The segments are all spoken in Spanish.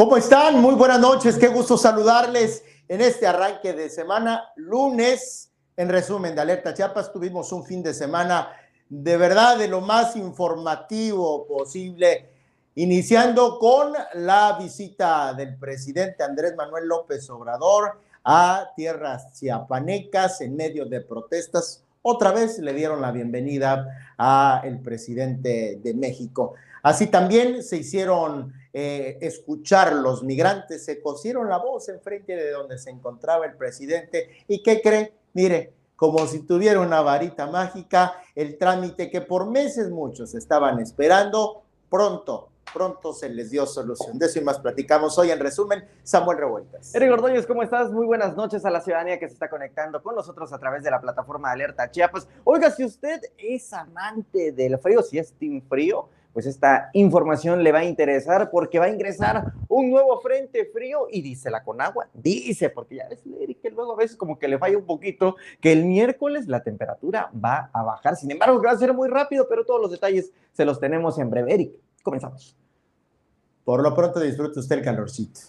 ¿Cómo están? Muy buenas noches, qué gusto saludarles en este arranque de semana, lunes, en resumen de Alerta Chiapas, tuvimos un fin de semana de verdad de lo más informativo posible, iniciando con la visita del presidente Andrés Manuel López Obrador a tierras chiapanecas en medio de protestas. Otra vez le dieron la bienvenida al presidente de México. Así también se hicieron eh, escuchar los migrantes, se cosieron la voz enfrente de donde se encontraba el presidente. ¿Y qué creen? Mire, como si tuviera una varita mágica, el trámite que por meses muchos estaban esperando, pronto pronto se les dio solución. De eso y más platicamos hoy. En resumen, Samuel Revueltas. Eric Ordóñez, ¿cómo estás? Muy buenas noches a la ciudadanía que se está conectando con nosotros a través de la plataforma Alerta Chiapas. Oiga, si usted es amante del frío, si es team frío, pues esta información le va a interesar porque va a ingresar un nuevo frente frío y dice la Conagua, dice, porque ya ves, Eric, que luego a veces como que le falla un poquito, que el miércoles la temperatura va a bajar, sin embargo, va a ser muy rápido, pero todos los detalles se los tenemos en breve. Eric, comenzamos. Por lo pronto disfrute usted el calorcito.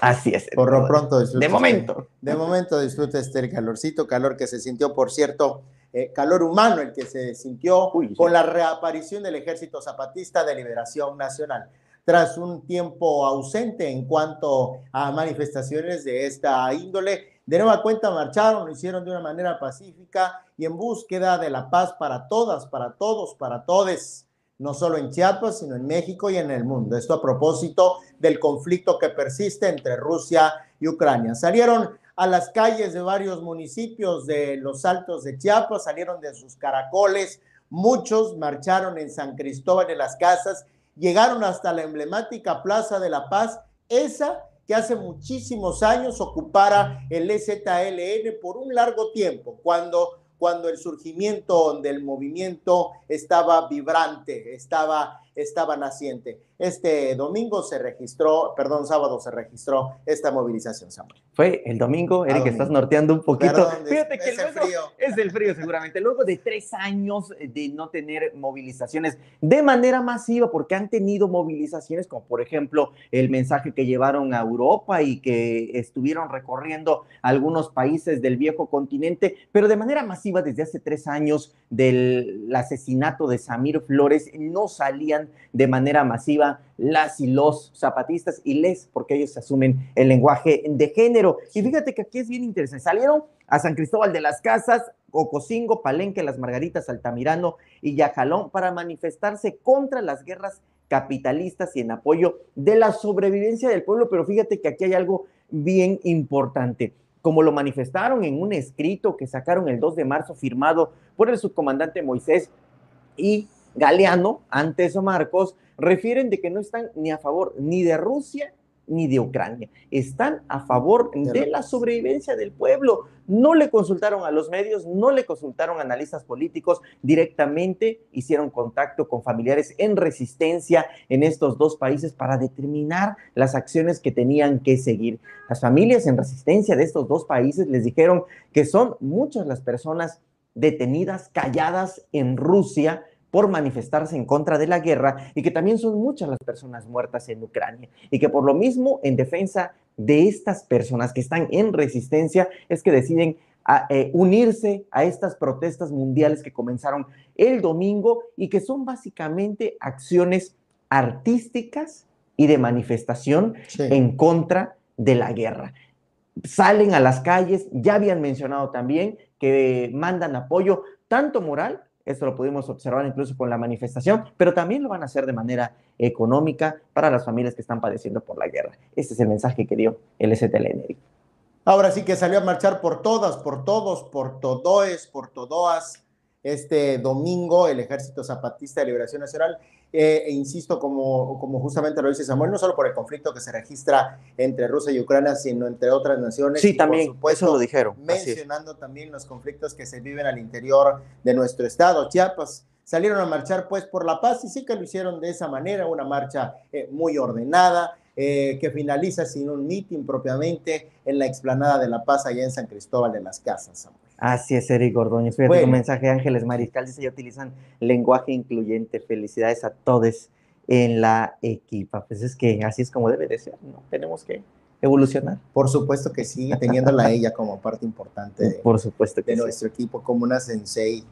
Así es. Por lo pronto disfrute. De momento. de momento disfrute usted el calorcito, calor que se sintió, por cierto, eh, calor humano el que se sintió con la reaparición del Ejército Zapatista de Liberación Nacional. Tras un tiempo ausente en cuanto a manifestaciones de esta índole, de nueva cuenta marcharon, lo hicieron de una manera pacífica y en búsqueda de la paz para todas, para todos, para todes no solo en Chiapas, sino en México y en el mundo. Esto a propósito del conflicto que persiste entre Rusia y Ucrania. Salieron a las calles de varios municipios de los Altos de Chiapas, salieron de sus caracoles, muchos marcharon en San Cristóbal de las Casas, llegaron hasta la emblemática Plaza de la Paz, esa que hace muchísimos años ocupara el EZLN por un largo tiempo, cuando cuando el surgimiento del movimiento estaba vibrante, estaba, estaba naciente. Este domingo se registró, perdón, sábado se registró esta movilización, Samuel. Fue el domingo, Eric, estás norteando un poquito. Fíjate que es el frío. Es el frío, seguramente. Luego de tres años de no tener movilizaciones de manera masiva, porque han tenido movilizaciones, como por ejemplo el mensaje que llevaron a Europa y que estuvieron recorriendo algunos países del viejo continente, pero de manera masiva desde hace tres años del asesinato de Samir Flores, no salían de manera masiva las y los zapatistas y les, porque ellos asumen el lenguaje de género. Y fíjate que aquí es bien interesante. Salieron a San Cristóbal de las Casas, Ocosingo, Palenque, Las Margaritas, Altamirano y Yajalón para manifestarse contra las guerras capitalistas y en apoyo de la sobrevivencia del pueblo. Pero fíjate que aquí hay algo bien importante. Como lo manifestaron en un escrito que sacaron el 2 de marzo firmado por el subcomandante Moisés y Galeano, antes Marcos, refieren de que no están ni a favor ni de Rusia ni de Ucrania. Están a favor de la sobrevivencia del pueblo. No le consultaron a los medios, no le consultaron a analistas políticos, directamente hicieron contacto con familiares en resistencia en estos dos países para determinar las acciones que tenían que seguir. Las familias en resistencia de estos dos países les dijeron que son muchas las personas detenidas, calladas en Rusia, por manifestarse en contra de la guerra y que también son muchas las personas muertas en Ucrania y que por lo mismo en defensa de estas personas que están en resistencia es que deciden eh, unirse a estas protestas mundiales que comenzaron el domingo y que son básicamente acciones artísticas y de manifestación en contra de la guerra. Salen a las calles, ya habían mencionado también que mandan apoyo tanto moral esto lo pudimos observar incluso con la manifestación, pero también lo van a hacer de manera económica para las familias que están padeciendo por la guerra. Este es el mensaje que dio el STLN. Ahora sí que salió a marchar por todas, por todos, por todoes, por todoas. Este domingo el Ejército Zapatista de Liberación Nacional eh, e insisto, como, como justamente lo dice Samuel, no solo por el conflicto que se registra entre Rusia y Ucrania, sino entre otras naciones. Sí, también, por eso lo dijeron. Mencionando también los conflictos que se viven al interior de nuestro estado, Chiapas. Salieron a marchar pues por la paz y sí que lo hicieron de esa manera, una marcha eh, muy ordenada, eh, que finaliza sin un mitin propiamente en la explanada de La Paz allá en San Cristóbal de las Casas, Samuel. Así es, Eric Ordóñez. Fíjate un mensaje de Ángeles Mariscal dice, ya utilizan lenguaje incluyente. Felicidades a todos en la equipa. Pues es que así es como debe de ser, ¿no? Tenemos que evolucionar. Por supuesto que sí, teniéndola ella como parte importante de, Por supuesto que de nuestro equipo, como una sensei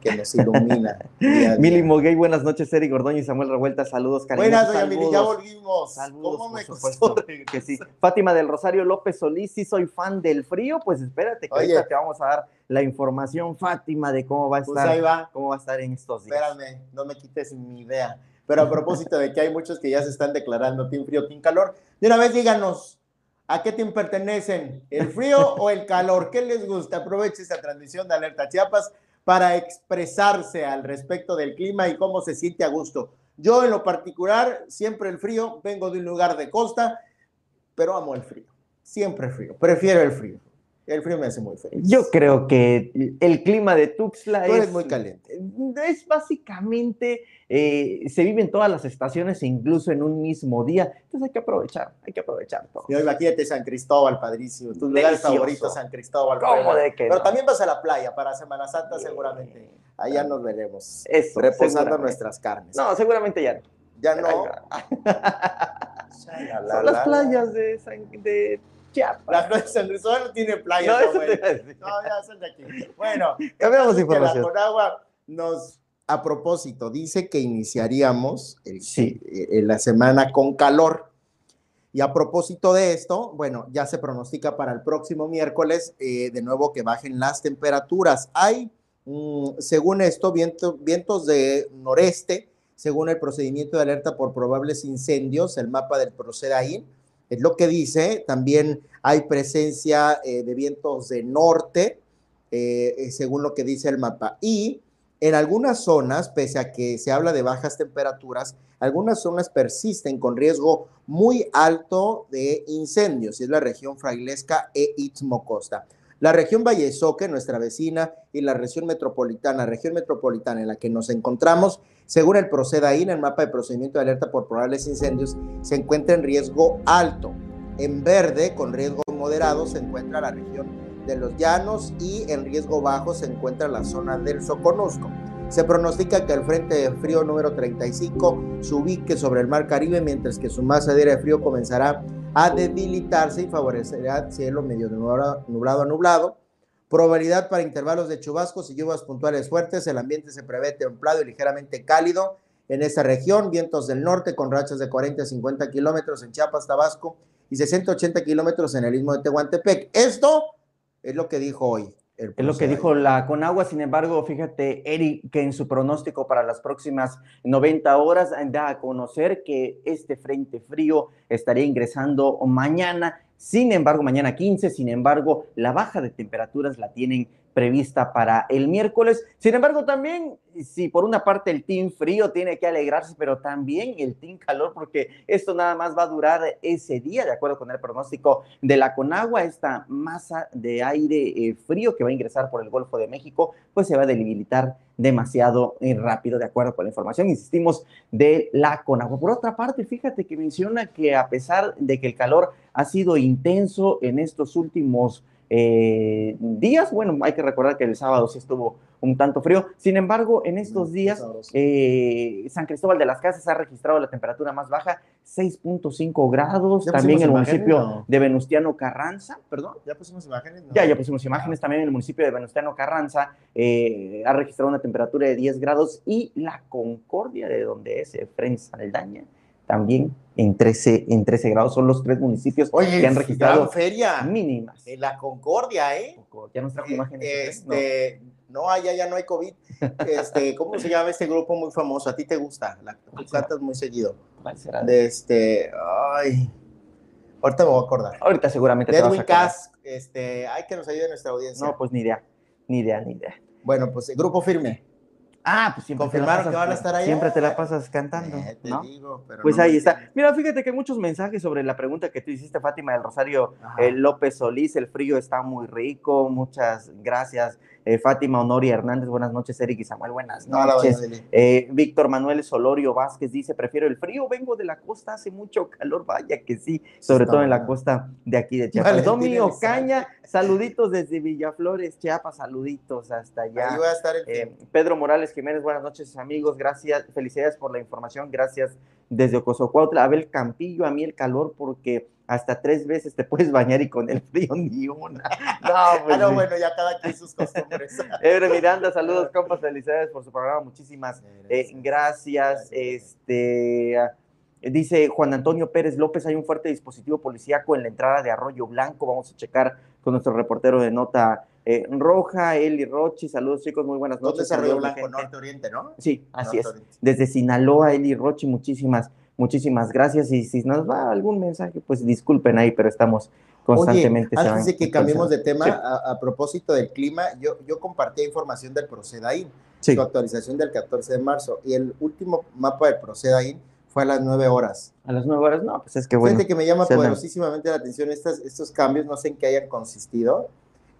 que nos ilumina. Mili Moguey, buenas noches, Eric Gordoño y Samuel Revuelta, saludos, cariñosos. Buenas, doña Mili, ya volvimos. Saludos, ¿Cómo me supuesto que sí. Fátima del Rosario López Solís, sí soy fan del frío, pues espérate que ahorita te vamos a dar la información, Fátima, de cómo va a pues estar, cómo va a estar en estos días. Espérame, no me quites mi idea. Pero a propósito de que hay muchos que ya se están declarando team frío, team calor, de una vez díganos, ¿A qué team pertenecen? ¿El frío o el calor? ¿Qué les gusta? Aproveche esta transmisión de Alerta Chiapas para expresarse al respecto del clima y cómo se siente a gusto. Yo en lo particular, siempre el frío, vengo de un lugar de costa, pero amo el frío. Siempre frío, prefiero el frío. El frío me hace muy feliz. Yo creo que el clima de Tuxtla es, muy caliente. Es básicamente, eh, se vive en todas las estaciones, incluso en un mismo día. Entonces hay que aprovechar, hay que aprovechar todo. Y imagínate San Cristóbal, padrísimo. Tus lugares favoritos, San Cristóbal. ¿Cómo de que Pero también vas a la playa para Semana Santa, seguramente. Allá nos veremos. Eso, reposando nuestras carnes. No, seguramente ya no. Ya no. Son las playas de, San, de la de San no tiene playa. No, no, ya son de aquí. Bueno, cambiamos información. La Conagua nos, a propósito, dice que iniciaríamos el, sí. Eh, la semana con calor. Y a propósito de esto, bueno, ya se pronostica para el próximo miércoles eh, de nuevo que bajen las temperaturas. Hay, mm, según esto, vientos de noreste, según el procedimiento de alerta por probables incendios, el mapa del Procedaín es lo que dice. También hay presencia eh, de vientos de norte, eh, eh, según lo que dice el mapa. Y en algunas zonas, pese a que se habla de bajas temperaturas, algunas zonas persisten con riesgo muy alto de incendios, y es la región frailesca e Istmo Costa. La región Vallesoque, nuestra vecina, y la región metropolitana, región metropolitana en la que nos encontramos, según el PROCEDAIN, el mapa de procedimiento de alerta por probables incendios, se encuentra en riesgo alto. En verde, con riesgo moderado, se encuentra la región de los llanos y en riesgo bajo se encuentra la zona del Soconusco. Se pronostica que el frente de frío número 35 se ubique sobre el mar Caribe, mientras que su masa de aire frío comenzará a debilitarse y favorecerá cielo medio nublado a nublado. Probabilidad para intervalos de chubascos y lluvias puntuales fuertes. El ambiente se prevé templado y ligeramente cálido en esta región. Vientos del norte con rachas de 40 a 50 kilómetros en Chiapas, Tabasco y 60 a 80 kilómetros en el istmo de Tehuantepec. Esto es lo que dijo hoy es lo que dijo la Conagua, sin embargo, fíjate, Eric, que en su pronóstico para las próximas 90 horas da a conocer que este frente frío estaría ingresando mañana, sin embargo, mañana 15, sin embargo, la baja de temperaturas la tienen prevista para el miércoles. Sin embargo, también, si por una parte el team frío tiene que alegrarse, pero también el team calor, porque esto nada más va a durar ese día, de acuerdo con el pronóstico de la Conagua, esta masa de aire eh, frío que va a ingresar por el Golfo de México, pues se va a debilitar demasiado rápido, de acuerdo con la información, insistimos, de la Conagua. Por otra parte, fíjate que menciona que a pesar de que el calor ha sido intenso en estos últimos eh, días. Bueno, hay que recordar que el sábado sí estuvo un tanto frío. Sin embargo, en estos mm, días, eh, San Cristóbal de las Casas ha registrado la temperatura más baja, 6.5 grados. También el municipio de Venustiano Carranza, perdón. Ya pusimos imágenes. Ya, ya pusimos imágenes. También el municipio de Venustiano Carranza eh, ha registrado una temperatura de 10 grados y la Concordia, de donde es Efren Saldaña, también en 13, en 13 grados. Son los tres municipios que han registrado feria mínimas. En la Concordia, ¿eh? Ya nos trajo eh, imágenes. Este, no. allá ya no hay COVID. Este, ¿Cómo se llama este grupo muy famoso? ¿A ti te gusta? La, tú cantas muy seguido. ¿Cuál será? De este, ay, ahorita me voy a acordar. Ahorita seguramente de te Edwin Cass, este, hay que nos ayude nuestra audiencia. No, pues ni idea, ni idea, ni idea. Bueno, pues el grupo firme. Ah, pues siempre. Confirmaron que van a estar ahí. Siempre te la pasas cantando. Eh, te digo, pero pues ahí está. Mira, fíjate que muchos mensajes sobre la pregunta que tú hiciste, Fátima del Rosario eh, López Solís. El frío está muy rico. Muchas gracias Eh, Fátima Honoria Hernández, buenas noches. Eric y Samuel, buenas noches. Eh, Víctor Manuel Solorio Vázquez dice, prefiero el frío, vengo de la costa, hace mucho calor, vaya que sí, sobre todo en la costa de aquí de Chiapas. Domi Caña, saluditos desde Villaflores, Chiapas, saluditos hasta allá. Eh, Pedro Morales Jiménez, buenas noches amigos, gracias, felicidades por la información, gracias desde Ocosocuautla. Abel Campillo, a mí el calor porque hasta tres veces te puedes bañar y con el frío ni una. No, pues, ah, bueno, ya cada quien sus costumbres. Ebre Miranda, saludos, compas, felicidades por su programa, muchísimas eh, gracias. Este dice Juan Antonio Pérez López, hay un fuerte dispositivo policíaco en la entrada de Arroyo Blanco, vamos a checar con nuestro reportero de nota eh, roja, Eli Rochi, saludos chicos, muy buenas noches. ¿Dónde es Arroyo Blanco, Norte Oriente, no? Sí, así es. Desde Sinaloa, Eli Rochi, muchísimas Muchísimas gracias y si nos va algún mensaje, pues disculpen ahí, pero estamos constantemente. Oye, antes de que cambiemos de tema, a, propósito del clima, yo, yo compartí información del Procedaín, su actualización del 14 de marzo, y el último mapa del Procedaín fue a las 9 horas. A las 9 horas, no, pues es que bueno. Gente que me llama poderosísimamente la atención estas, estos cambios, no sé en qué hayan consistido,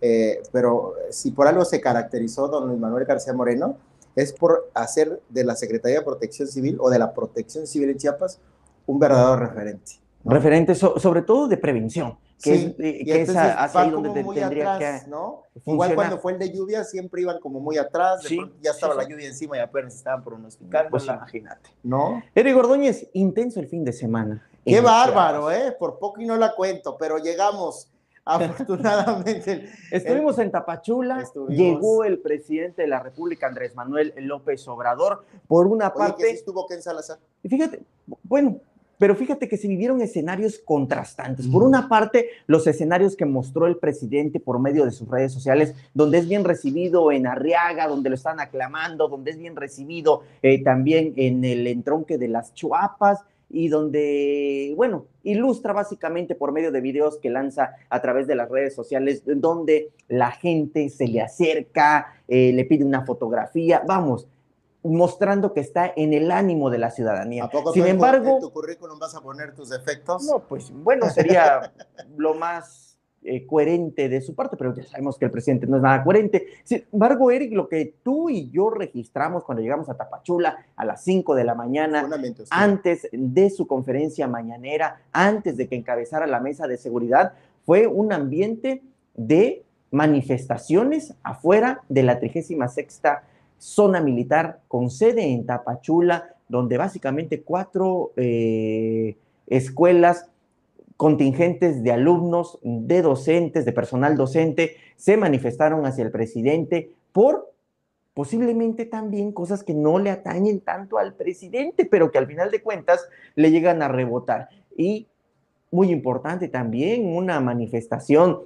eh, pero si por algo se caracterizó don Luis Manuel García Moreno, es por hacer de la Secretaría de Protección Civil o de la Protección Civil en Chiapas un verdadero referente. Referente sobre todo de prevención, que es, eh, que ahí donde muy tendría atrás, que ¿no? Igual cuando fue el de lluvia siempre iban como muy atrás, ya estaba la lluvia encima y apenas estaban pronosticando. Pues imagínate. ¿No? Eric Gordóñez, intenso el fin de semana. Qué bárbaro, ¿eh? Por poco y no la cuento, pero llegamos Afortunadamente. Estuvimos en Tapachula, llegó el presidente de la República, Andrés Manuel López Obrador, por una parte... estuvo Ken Salazar. Y fíjate, bueno, pero fíjate que se vivieron escenarios contrastantes. Por una parte, los escenarios que mostró el presidente por medio de sus redes sociales, donde es bien recibido en Arriaga, donde lo están aclamando, donde es bien recibido eh, también en el entronque de las Chuapas, y donde, bueno, ilustra básicamente por medio de videos que lanza a través de las redes sociales, donde la gente se le acerca, eh, le pide una fotografía, vamos, mostrando que está en el ánimo de la ciudadanía. ¿A poco Sin embargo, en tu currículum vas a poner tus defectos? No, pues bueno, sería lo más eh, coherente de su parte, pero ya sabemos que el presidente no es nada coherente. Sin embargo, Eric, lo que tú y yo registramos cuando llegamos a Tapachula a las 5 de la mañana, antes de su conferencia mañanera, antes de que encabezara la mesa de seguridad, fue un ambiente de manifestaciones afuera de la 36 zona militar con sede en Tapachula, donde básicamente cuatro eh, escuelas contingentes de alumnos, de docentes, de personal docente, se manifestaron hacia el presidente por posiblemente también cosas que no le atañen tanto al presidente, pero que al final de cuentas le llegan a rebotar. Y muy importante también una manifestación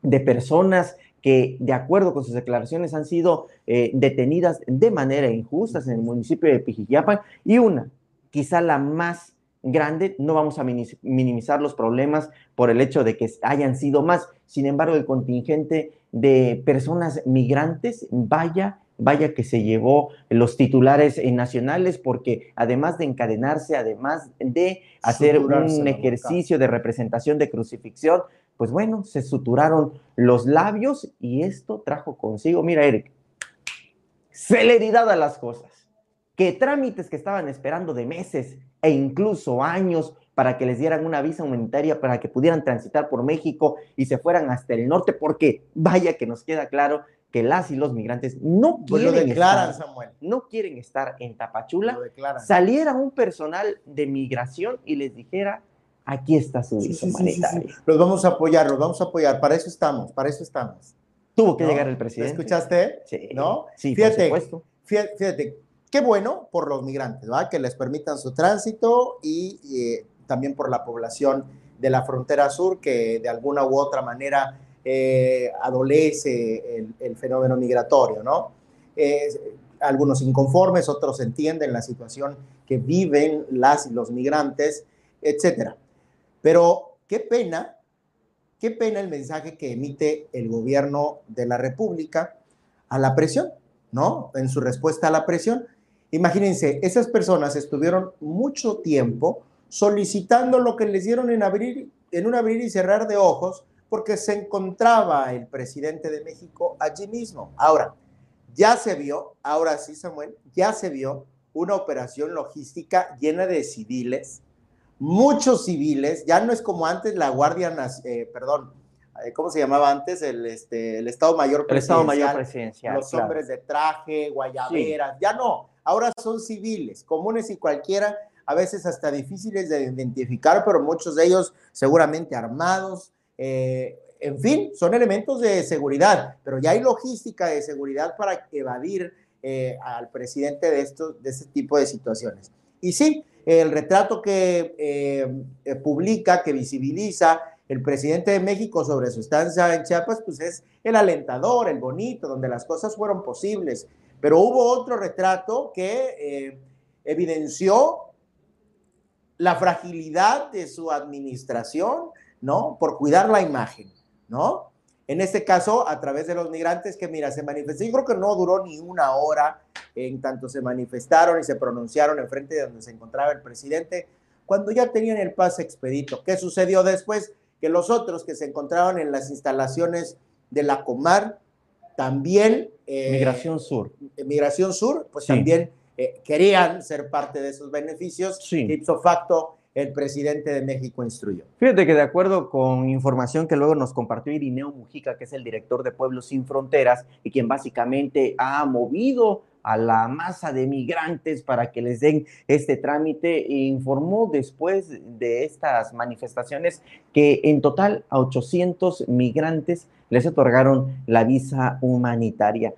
de personas que de acuerdo con sus declaraciones han sido eh, detenidas de manera injusta en el municipio de Pijijiapan y una, quizá la más grande, no vamos a minimizar los problemas por el hecho de que hayan sido más. Sin embargo, el contingente de personas migrantes, vaya, vaya que se llevó los titulares nacionales, porque además de encadenarse, además de hacer un ejercicio de representación de crucifixión, pues bueno, se suturaron los labios y esto trajo consigo, mira Eric, celeridad a las cosas, que trámites que estaban esperando de meses e incluso años para que les dieran una visa humanitaria para que pudieran transitar por México y se fueran hasta el norte, porque vaya que nos queda claro que las y los migrantes no pues quieren estar, no quieren estar en Tapachula, saliera un personal de migración y les dijera, aquí está su visa humanitaria. los vamos a apoyar, los vamos a apoyar, para eso estamos, para eso estamos. Tuvo que llegar el presidente. ¿Escuchaste? Sí. ¿No? Sí, por supuesto. Fíjate, fíjate Qué bueno por los migrantes, ¿va? que les permitan su tránsito y eh, también por la población de la frontera sur que de alguna u otra manera eh, adolece el, fenómeno migratorio, ¿no? algunos inconformes, otros entienden la situación que viven las y los migrantes, etcétera. Pero qué pena, qué pena el mensaje que emite el gobierno de la República a la presión, ¿no? En su respuesta a la presión. Imagínense, esas personas estuvieron mucho tiempo solicitando lo que les dieron en, abrir, en un abrir y cerrar de ojos porque se encontraba el presidente de México allí mismo. Ahora, ya se vio, ahora sí, Samuel, ya se vio una operación logística llena de civiles, muchos civiles, ya no es como antes la Guardia, eh, perdón, eh, ¿cómo se llamaba antes? El, este, el Estado Mayor Presidencial. El Estado Mayor Presidencial. Los hombres de traje, guayaberas, ya no, ahora son civiles, comunes y cualquiera, a veces hasta difíciles de identificar, pero muchos de ellos seguramente armados, eh, en fin, son elementos de seguridad, pero ya hay logística de seguridad para evadir eh, al presidente de, estos, de este tipo de situaciones. Y sí, el retrato que eh, publica, que visibiliza el presidente de México sobre su estancia en Chiapas, pues es el alentador, el bonito, donde las cosas fueron posibles. Pero hubo otro retrato que evidenció la fragilidad de su administración, ¿no? Por cuidar la imagen, ¿no? En este caso, a través de los migrantes que, mira, se manifestó, yo creo que no duró ni una hora en tanto se manifestaron y se pronunciaron en frente de donde se encontraba el presidente, cuando ya tenían el pase expedito. ¿Qué sucedió después? Que los otros que se encontraban en las instalaciones de la Comar, también... Eh, Migración Sur. Migración Sur, pues también eh, querían ser parte de esos beneficios. Sí. Ipso facto, el presidente de México instruyó. Fíjate que de acuerdo con información que luego nos compartió Irineo Mujica, que es el director de Pueblos Sin Fronteras y quien básicamente ha movido a la masa de migrantes para que les den este trámite, informó después de estas manifestaciones que en total a 800 migrantes les otorgaron la visa humanitaria.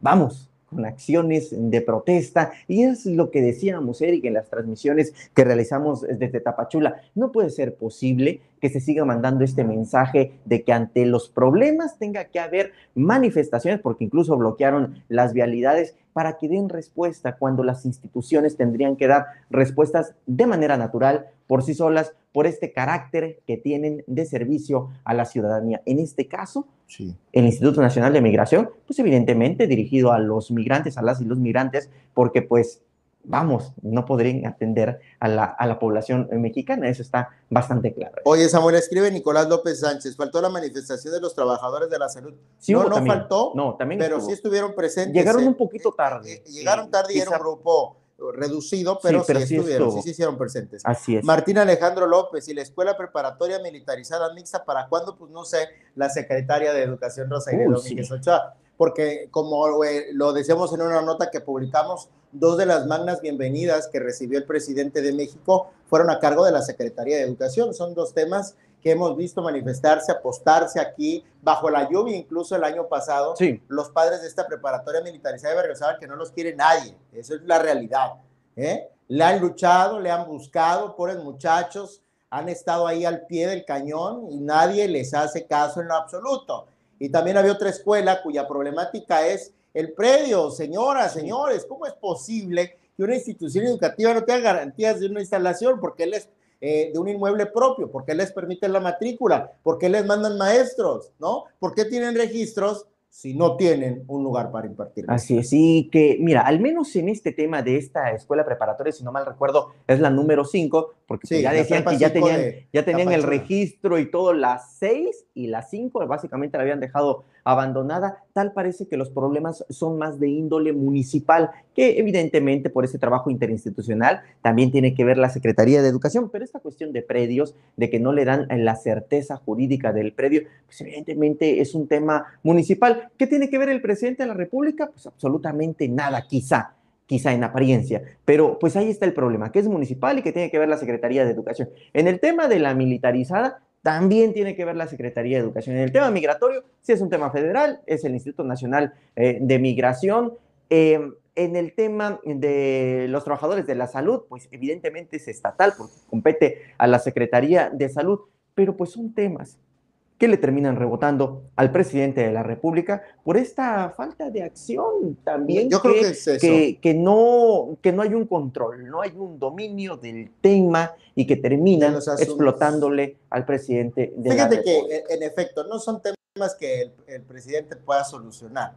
Vamos, con acciones de protesta. Y es lo que decíamos, Eric, en las transmisiones que realizamos desde Tapachula. No puede ser posible que se siga mandando este mensaje de que ante los problemas tenga que haber manifestaciones, porque incluso bloquearon las vialidades para que den respuesta cuando las instituciones tendrían que dar respuestas de manera natural, por sí solas, por este carácter que tienen de servicio a la ciudadanía. En este caso, sí. el Instituto Nacional de Migración, pues evidentemente dirigido a los migrantes, a las y los migrantes, porque pues vamos, no podrían atender a la, a la, población mexicana, eso está bastante claro. Oye, Samuel, escribe Nicolás López Sánchez, faltó la manifestación de los trabajadores de la salud. Sí, no, no faltó, no, también pero sí estuvieron presentes. Llegaron un poquito tarde. Eh, llegaron tarde y era un grupo reducido, pero sí, estuvieron, sí se hicieron presentes. Así es. Martín Alejandro López y la Escuela Preparatoria Militarizada Mixta, ¿para cuándo? Pues no sé, la secretaria de Educación Rosa Domínguez Ochoa, porque como eh, lo decíamos en una nota que publicamos, dos de las magnas bienvenidas que recibió el presidente de México fueron a cargo de la Secretaría de Educación. Son dos temas que hemos visto manifestarse, apostarse aquí bajo la lluvia, incluso el año pasado, sí. los padres de esta preparatoria militarizada de Berriozábal que no los quiere nadie, eso es la realidad. ¿eh? Le han luchado, le han buscado, pobres muchachos, han estado ahí al pie del cañón y nadie les hace caso en lo absoluto. Y también había otra escuela cuya problemática es el predio. Señoras, señores, ¿cómo es posible que una institución educativa no tenga garantías de una instalación? Porque él es eh, de un inmueble propio, ¿por qué les permiten la matrícula? ¿Por qué les mandan maestros? ¿No? ¿Por qué tienen registros si no tienen un lugar para impartir. Así es, y que, mira, al menos en este tema de esta escuela preparatoria, si no mal recuerdo, es la número 5, porque pues ya decían que ya tenían, ya tenían el registro y todo, las 6 y las 5 básicamente la habían dejado abandonada, tal parece que los problemas son más de índole municipal, que evidentemente por ese trabajo interinstitucional también tiene que ver la Secretaría de Educación, pero esta cuestión de predios, de que no le dan la certeza jurídica del predio, pues evidentemente es un tema municipal. ¿Qué tiene que ver el presidente de la República? Pues absolutamente nada, quizá quizá en apariencia, pero pues ahí está el problema, que es municipal y que tiene que ver la Secretaría de Educación. En el tema de la militarizada, también tiene que ver la Secretaría de Educación. En el tema migratorio, sí es un tema federal, es el Instituto Nacional eh, de Migración. Em, en el tema de los trabajadores de la salud, pues evidentemente es estatal porque compete a la Secretaría de Salud, pero pues son temas que le terminan rebotando al presidente de la República por esta falta de acción también. Yo que, creo que, es eso. que, no, que no hay un control, no hay un dominio del tema y que terminan explotándole al presidente de Fíjate la República. que, en efecto, no son temas que el, el presidente pueda solucionar.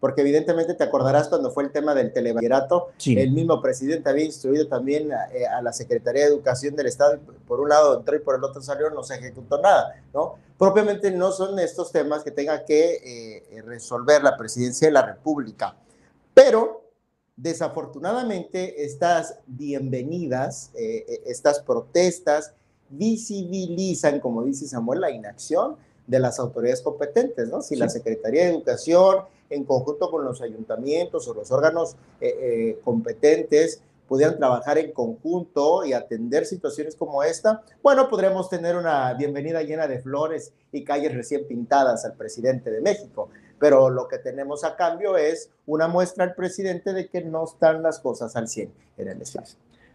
Porque evidentemente te acordarás cuando fue el tema del telebachillerato, el mismo presidente había instruido también eh, a, la Secretaría de Educación del Estado, por un lado entró y por el otro salió, no se ejecutó nada, ¿no? Propiamente no son estos temas que tenga que eh, resolver la presidencia de la República, pero desafortunadamente estas bienvenidas, eh, estas protestas visibilizan, como dice Samuel, la inacción de las autoridades competentes, ¿no? Si la Secretaría de Educación, en conjunto con los ayuntamientos o los órganos eh, eh, competentes, pudieran trabajar en conjunto y atender situaciones como esta, bueno, podremos tener una bienvenida llena de flores y calles recién pintadas al presidente de México. Pero lo que tenemos a cambio es una muestra al presidente de que no están las cosas al 100 en el Estado.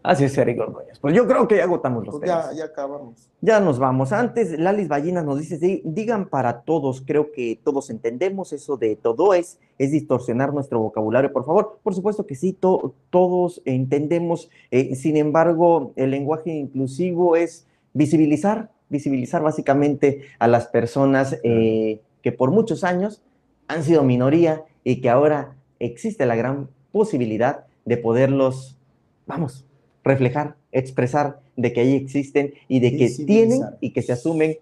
Así es, Eric Ordóñez. Pues yo creo que ya agotamos los pues Ya, ya acabamos. Ya nos vamos. Antes, Lalis Ballinas nos dice, digan para todos, creo que todos entendemos eso de todo es, es distorsionar nuestro vocabulario, por favor. Por supuesto que sí, todos entendemos. Eh, sin embargo, el lenguaje inclusivo es visibilizar, visibilizar básicamente a las personas eh, que por muchos años han sido minoría y que ahora existe la gran posibilidad de poderlos, vamos, reflejar, expresar de que ahí existen y de que tienen y que se asumen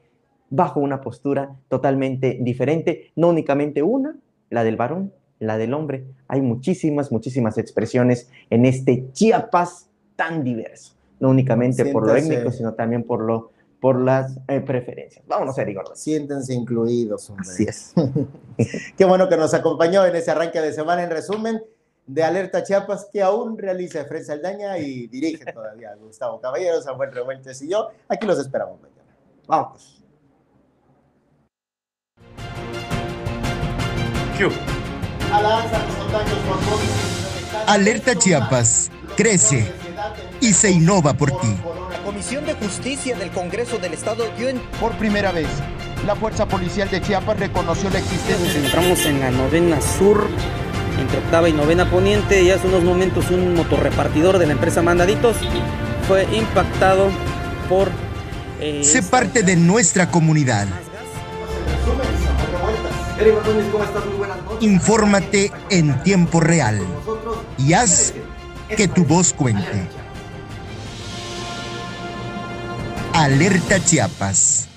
bajo una postura totalmente diferente, no únicamente una, la del varón, la del hombre. Hay muchísimas, muchísimas expresiones en este Chiapas tan diverso, no únicamente por lo étnico, sino también por lo por las eh, preferencias. Vámonos, Eric Gordon. Siéntense incluidos, hombre. Así es. Qué bueno que nos acompañó en ese arranque de semana. En resumen, de Alerta Chiapas, que aún realiza Efren Saldaña y dirige todavía Gustavo Caballero, Samuel Revueltes y yo. Aquí los esperamos mañana. Vamos. Alerta Chiapas crece y se innova por ti. La Comisión de Justicia del Congreso del Estado dio en... Por primera vez, la Fuerza Policial de Chiapas reconoció la existencia... Entramos en la novena sur entre octava y novena poniente y hace unos momentos un motorrepartidor de la empresa Mandaditos fue impactado por... Eh, Se parte de nuestra comunidad. Infórmate en tiempo real y haz que tu voz cuente. Alerta Chiapas.